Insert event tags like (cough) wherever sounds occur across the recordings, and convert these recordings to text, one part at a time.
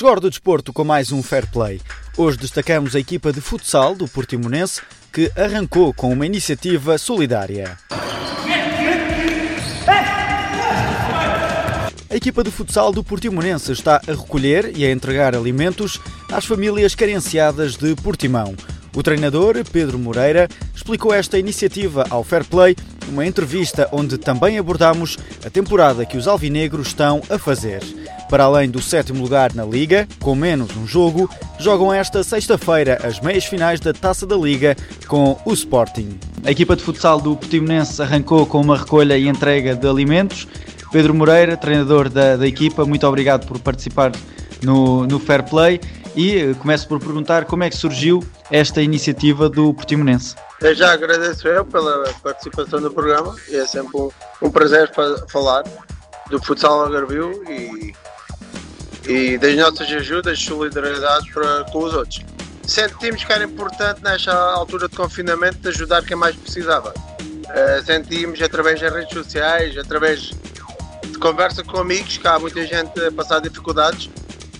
Chegou do desporto com mais um Fair Play. Hoje destacamos a equipa de futsal do Portimonense que arrancou com uma iniciativa solidária. A equipa de futsal do Portimonense está a recolher e a entregar alimentos às famílias carenciadas de Portimão. O treinador, Pedro Moreira, explicou esta iniciativa ao Fair Play numa entrevista onde também abordamos a temporada que os alvinegros estão a fazer. Para além do sétimo lugar na Liga, com menos um jogo, jogam esta sexta-feira as meias finais da Taça da Liga com o Sporting. A equipa de futsal do Portimonense arrancou com uma recolha e entrega de alimentos. Pedro Moreira, treinador da, da equipa, muito obrigado por participar no, no Fair Play e eh, começo por perguntar como é que surgiu esta iniciativa do Portimonense. Eu já agradeço eu pela participação no programa e é sempre um, um prazer falar do futsal Algarvio e, e das nossas ajudas, solidariedade para, com os outros. Sentimos que era importante nesta altura de confinamento de ajudar quem mais precisava. Uh, sentimos através das redes sociais, através de conversa com amigos, que há muita gente a passar dificuldades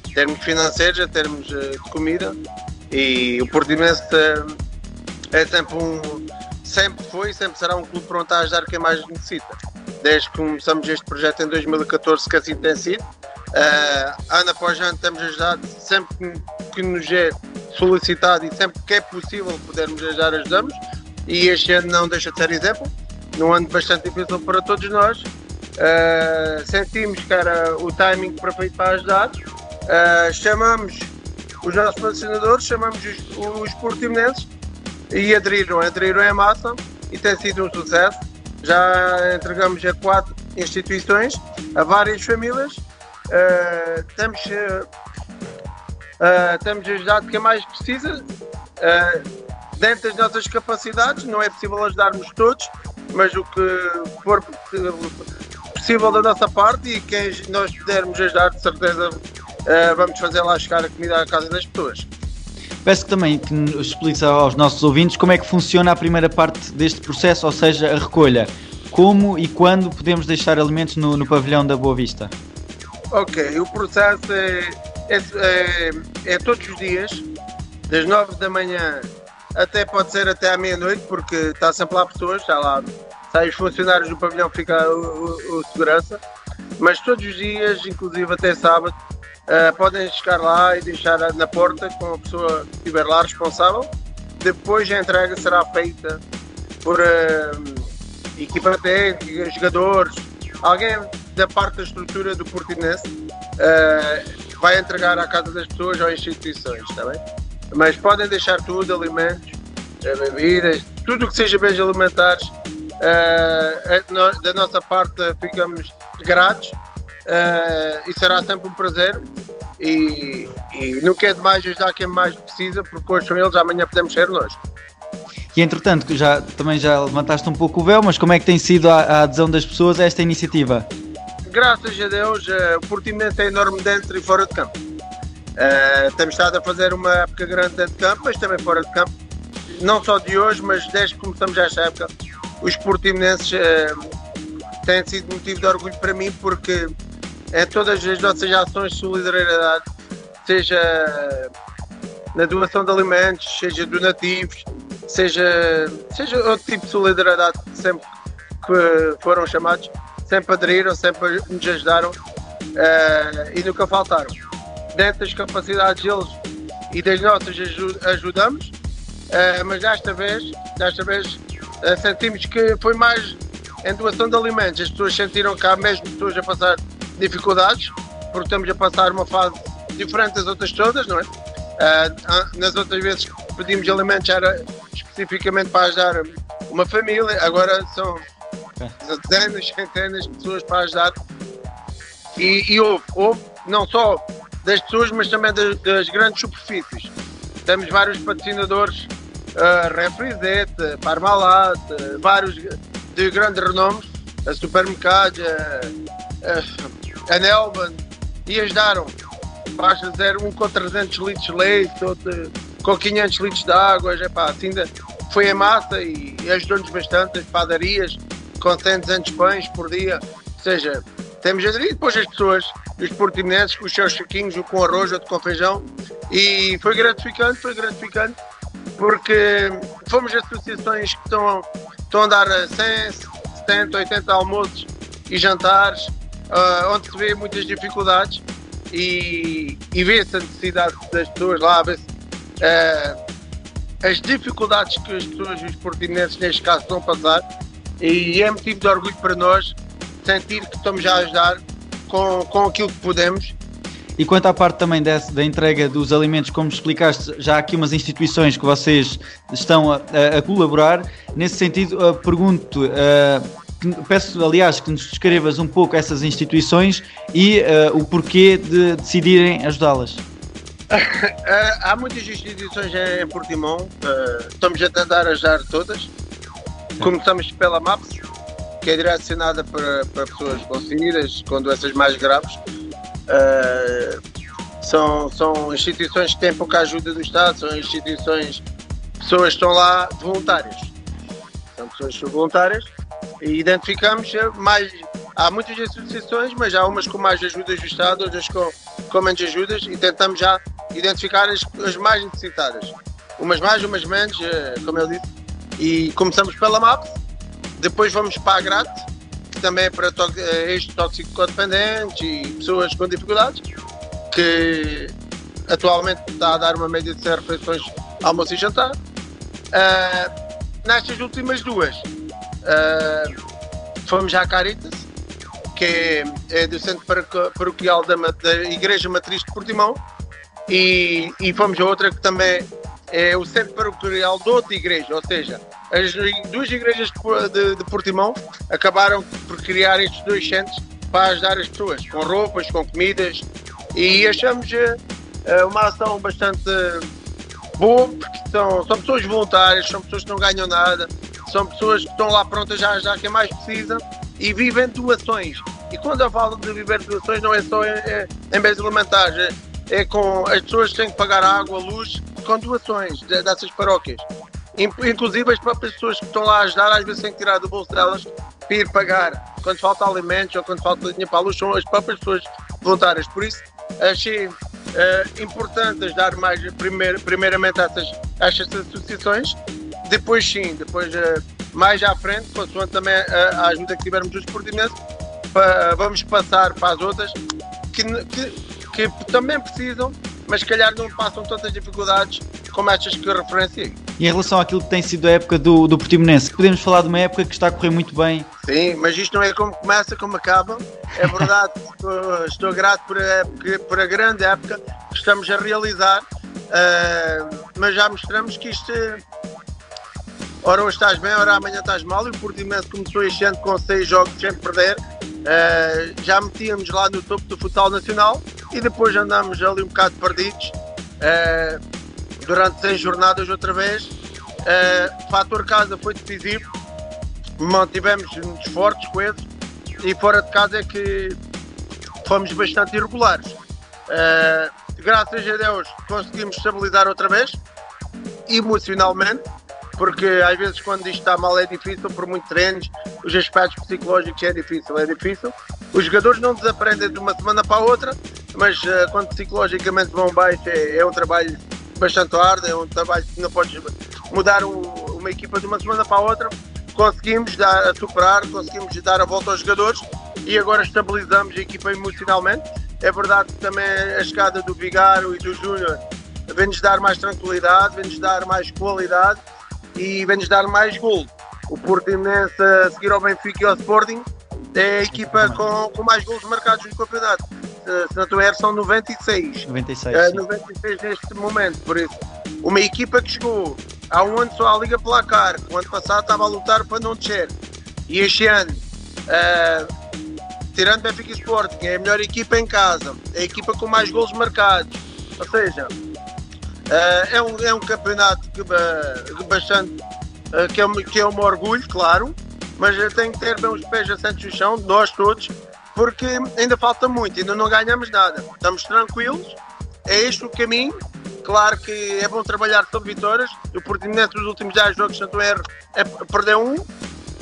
em termos financeiros, em termos eh, de comida. E o Portimonense eh, é sempre um. Sempre foi e sempre será um clube pronto a ajudar quem mais necessita. Desde que começamos este projeto em 2014, que assim tem sido. Uh, ano após ano temos ajudado, sempre que nos é solicitado e sempre que é possível podermos ajudar, ajudamos. E este ano não deixa de ser exemplo. Num ano bastante difícil para todos nós. Uh, sentimos que era o timing perfeito para ajudar Uh, chamamos os nossos patrocinadores, chamamos os, os portimonenses e aderiram, aderiram em massa e tem sido um sucesso. Já entregamos a quatro instituições, a várias famílias. Uh, temos, uh, uh, temos ajudado quem mais precisa, dentro das nossas capacidades. Não é possível ajudarmos todos, mas o que for possível da nossa parte e quem nós pudermos ajudar, de certeza vamos fazer lá chegar a comida à casa das pessoas. Peço que também que explique aos nossos ouvintes como é que funciona a primeira parte deste processo, ou seja, a recolha. Como e quando podemos deixar alimentos no, no pavilhão da Boa Vista? Ok, o processo é, é, é, é todos os dias, das 9 da manhã até pode ser até à meia-noite, porque está sempre lá pessoas, está lá, os funcionários do pavilhão, fica o, o, o segurança, mas todos os dias, inclusive até sábado, Uh, podem chegar lá e deixar na porta com a pessoa que estiver lá responsável. Depois a entrega será feita por uh, equipa técnica, jogadores, alguém da parte da estrutura do Portinense uh, vai entregar à casa das pessoas ou instituições, está bem? Mas podem deixar tudo, alimentos, bebidas, tudo o que seja bens alimentares. da nossa parte ficamos gratos Uh, e será sempre um prazer. E, e nunca é demais ajudar quem mais precisa, porque hoje são eles, amanhã podemos ser nós. E entretanto, já, também já levantaste um pouco o véu, mas como é que tem sido a, a adesão das pessoas a esta iniciativa? Graças a Deus, uh, o Portimento é enorme dentro e fora de campo. Uh, temos estado a fazer uma época grande dentro de campo, mas também fora de campo. Não só de hoje, mas desde que começamos esta época, os portimonenses uh, têm sido motivo de orgulho para mim, porque é todas as nossas ações de solidariedade, seja na doação de alimentos, seja donativos, seja, seja outro tipo de solidariedade sempre foram chamados, sempre aderiram, sempre nos ajudaram uh, e nunca faltaram. Dentro das capacidades deles e das nossas ajudamos, uh, mas desta vez, desta vez uh, sentimos que foi mais em doação de alimentos. As pessoas sentiram que há mesmo pessoas a passar dificuldades, porque estamos a passar uma fase diferente das outras todas, não é? Nas outras vezes pedimos alimentos era especificamente para ajudar uma família, agora são dezenas, centenas de pessoas para ajudar. E, e houve, houve, não só das pessoas, mas também das, das grandes superfícies. Temos vários patrocinadores uh, Refrisete, Parmalat, uh, vários de grandes renomes, a supermercados, a, a Nelban, e ajudaram. Basta dizer um com 300 litros de leite, outro com 500 litros de água, epá, assim foi em massa e, e ajudou-nos bastante, as padarias com 100, 200 pães por dia, ou seja, temos a e depois as pessoas, os portimonenses com os seus saquinhos, um com arroz, outro com feijão, e foi gratificante, foi gratificante, porque fomos associações que estão, estão a dar 100, 70, 80 almoços e jantares, uh, onde se vê muitas dificuldades e, e vê-se a necessidade das pessoas lá, vê-se as dificuldades que as pessoas, os portinenses neste caso, estão a passar e é motivo de orgulho para nós sentir que estamos a ajudar com, com aquilo que podemos e quanto à parte também desse, da entrega dos alimentos, como explicaste, já há aqui umas instituições que vocês estão a, a colaborar. Nesse sentido, uh, pergunto, uh, peço aliás que nos descrevas um pouco essas instituições e uh, o porquê de decidirem ajudá-las. Há muitas instituições em Portimão, estamos a tentar ajudar todas. Começamos pela MAPS, que é direcionada para, para pessoas conseguidas com doenças mais graves. São, são instituições que têm pouca ajuda do Estado, são instituições, pessoas que estão lá voluntárias. São pessoas voluntárias e identificamos mais. Há muitas associações, mas há umas com mais ajudas do Estado, outras com, com menos ajudas e tentamos já identificar as, as mais necessitadas. Umas mais, umas menos, eh, como eu disse. E começamos pela MAP, depois vamos para a GRAT, que também é para eh, ex-toxicodependentes e pessoas com dificuldades, que atualmente está a dar uma média de 100 refeições almoço e jantar. Uh, nestas últimas duas, uh, fomos à Caritas, que é, é do Centro Paroquial da, da Igreja Matriz de Portimão, e, e fomos a outra que também é o centro paroquial de outra igreja, ou seja, as duas igrejas de, de Portimão acabaram por criar estes dois centros para ajudar as pessoas, com roupas, com comidas, e achamos uh, uma ação bastante boa, porque são, são pessoas voluntárias, são pessoas que não ganham nada, são pessoas que estão lá prontas a ajudar quem mais precisa e vivem doações. E quando eu falo de viver doações, não é só em, em bens alimentares, é, com as pessoas que têm que pagar água, luz, com doações dessas paróquias. Inclusive as próprias pessoas que estão lá a ajudar, às vezes têm que tirar do bolso delas para ir pagar quando falta alimentos ou quando falta dinheiro para a luz, são as próprias pessoas voluntárias. Por isso achei uh, importante ajudar mais primeir, primeiramente essas, essas associações, depois sim, depois uh, mais à frente, consoante também a, a ajuda que tivermos dos portimenses, vamos passar para as outras que, que, que também precisam mas se calhar não passam tantas dificuldades como estas que eu referenciei. E em relação àquilo que tem sido a época do, do Portimonense, podemos falar de uma época que está a correr muito bem. Sim, mas isto não é como começa, como acaba. É verdade, (laughs) estou, estou, grato por a, por a grande época que estamos a realizar, uh, mas já mostramos que isto. Ora hoje estás bem, ora amanhã estás mal. E o Portimonense começou este ano com seis jogos sem perder. Uh, já metíamos lá no topo do futsal nacional e depois andamos ali um bocado perdidos uh, durante seis jornadas outra vez. Uh, fator casa foi decisivo, mantivemos nos fortes com eles e fora de casa é que fomos bastante irregulares. Uh, graças a Deus conseguimos estabilizar outra vez, emocionalmente, porque às vezes quando isto está mal é difícil, por muitos treinos, os aspectos psicológicos é difícil, é difícil. Os jogadores não desaprendem de uma semana para a outra, mas uh, quando psicologicamente vão baixo é, é, um trabalho bastante árduo, é um trabalho que não podes mudar um, uma equipa de uma semana para a outra. Conseguimos dar a superar, conseguimos dar a volta aos jogadores e agora estabilizamos a equipa emocionalmente. É verdade que também a chegada do Vigaro e do Júnior vem-nos dar mais tranquilidade, vem-nos dar mais qualidade e vem-nos dar mais gol. O Portimonense a seguir ao Benfica e ao Sporting é a equipa com, com mais gols marcados no campeonato. Se, se não estou são 96. 96, uh, 96 neste momento. Por isso, uma equipa que chegou há um ano só à Liga Placar, o ano passado estava a lutar para não descer. E este ano, uh, tirando Benfica e Sporting, é a melhor equipa em casa, é a equipa com mais gols marcados. Ou seja, é, um, é um campeonato que, bastante que, é, que é um orgulho, claro, mas tem que ter bem os pés assentos no chão, nós todos, porque ainda falta muito, ainda não ganhamos nada. Estamos tranquilos, é este o caminho. Claro que é bom trabalhar sobre vitórias. O Portimonense nos últimos 10 jogos, não erro, é, perdeu um.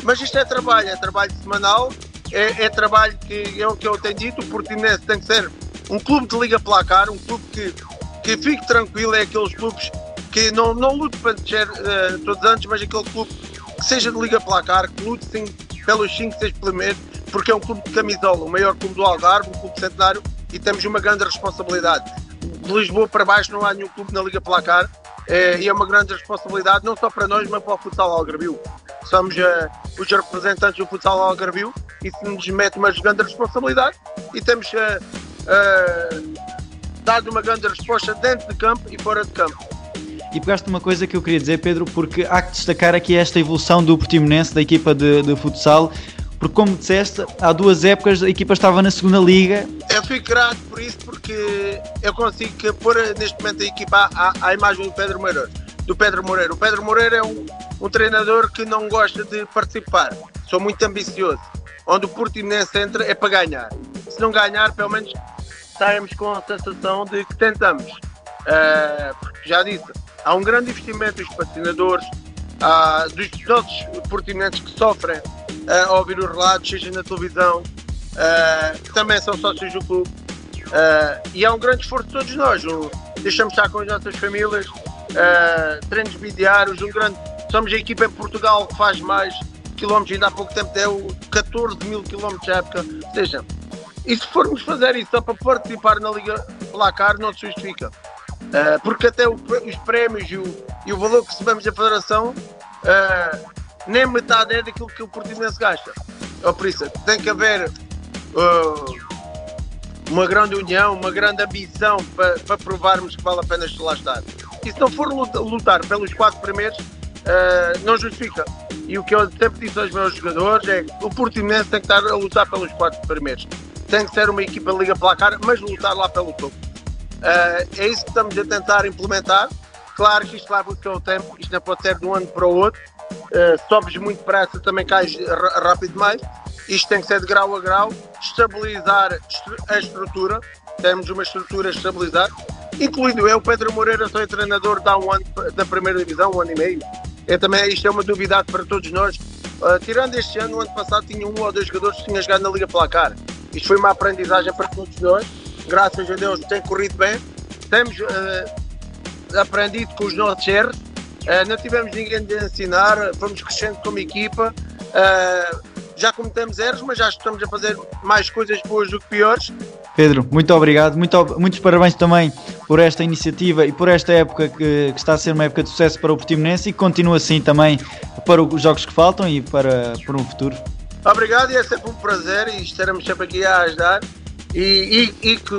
Mas isto é trabalho, é trabalho semanal, é, é trabalho que é o que eu tenho dito. O Portimonense tem que ser um clube de liga placar, um clube que, que fique tranquilo, é aqueles clubes que não, não lute para descer uh, todos antes, mas aquele clube que seja de liga placar, que lute sim, pelos 5, 6 primeiros, porque é um clube de camisola, o maior clube do Algarve, um clube centenário, e temos uma grande responsabilidade. De Lisboa para baixo não há nenhum clube na Liga Placar, é, e é uma grande responsabilidade, não só para nós, mas para o futsal Algarvio. Somos uh, os representantes do futsal Algarvio, isso nos mete uma grande responsabilidade, e temos uh, uh, dado uma grande resposta dentro de campo e fora de campo. E pegaste uma coisa que eu queria dizer, Pedro, porque há que destacar aqui esta evolução do Portimonense, da equipa de, de futsal, porque como disseste, há duas épocas a equipa estava na segunda liga. Eu fico grato por isso porque eu consigo pôr neste momento a equipa à, à imagem do Pedro Moreira. Do Pedro Moreira. O Pedro Moreira é um, um treinador que não gosta de participar. Sou muito ambicioso. Onde o Portimonense entra é para ganhar. Se não ganhar, pelo menos saímos com a sensação de que tentamos. Uh, já disse, há um grande investimento dos patrocinadores, uh, dos outros portimonenses que sofrem uh, a ouvir os relatos, seja na televisão, uh, que também são sócios do clube. Uh, e é um grande esforço de todos nós. Um, deixamos estar com as nossas famílias, treinos bidiários, um grande. Somos a equipa em Portugal que faz mais quilómetros, ainda há pouco tempo deu 14 mil quilómetros de época. Ou seja, e se formos fazer isso só para participar na Liga Placar, não se justifica. Porque até o, os prémios e o, e o, valor que recebemos da Federação uh, nem metade é daquilo que o Portimonense gasta. Ou por isso, tem que haver uh, uma grande união, uma grande ambição para, para provarmos que vale a pena lá estar. E se não for lutar pelos quatro primeiros, uh, não justifica. E o que eu sempre disse aos meus jogadores é que o Portimonense tem que estar a lutar pelos quatro primeiros. Tem que ser uma equipa Liga Placar, mas lutar lá pelo topo. Uh, é isso que estamos a tentar implementar. Claro que isto vai buscar o tempo, isto não pode ser de um ano para o outro, uh, sobes muito depressa, também cais rápido demais. Isto tem que ser de grau a grau, estabilizar a estrutura, temos uma estrutura estabilizada, incluindo eu, Pedro Moreira, sou treinador da um ano da primeira divisão, um ano e meio. É também, isto é uma novidade para todos nós. Uh, tirando este ano, o ano passado tinha um ou dois jogadores que tinham jogado na Liga Placar. Isto foi uma aprendizagem para todos nós. Graças a Deus tem corrido bem. Temos uh, aprendido com os nossos erros Uh, não tivemos ninguém de ensinar, fomos crescendo como equipa. Uh, já cometemos erros, mas já estamos a fazer mais coisas boas do que piores. Pedro, muito obrigado, muito, muitos parabéns também por esta iniciativa e por esta época que, que, está a ser uma época de sucesso para o Portimonense e que continua assim também para os jogos que faltam e para, para um futuro. Obrigado e é sempre um prazer e estaremos sempre aqui a ajudar e, e, e que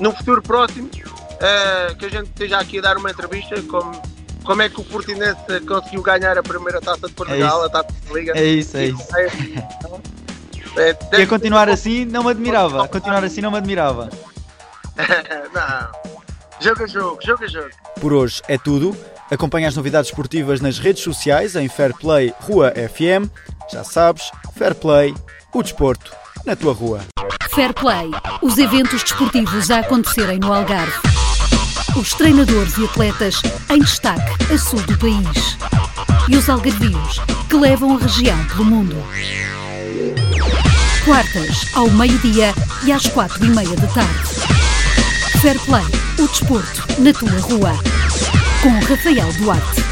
no futuro próximo uh, que a gente esteja aqui a dar uma entrevista como como é que o Portinense conseguiu ganhar a primeira taça de Portugal, é a taça de Liga. É isso, é isso. É, (laughs) é, e continuar assim não me admirava. Continuar assim não me admirava. não. Jogo a jogo, jogo a jogo. Por hoje é tudo. Acompanhe as novidades esportivas nas redes sociais em Fairplay Rua FM. Já sabes, Fairplay, o desporto na tua rua. Fairplay, os eventos desportivos a acontecerem no Algarve os treinadores e atletas em destaque a sul do país e os algarvios que levam a região pelo mundo. Quartas, ao meio-dia e às quatro e meia da tarde. Fair Play, o desporto na tua rua. Com Rafael Duarte.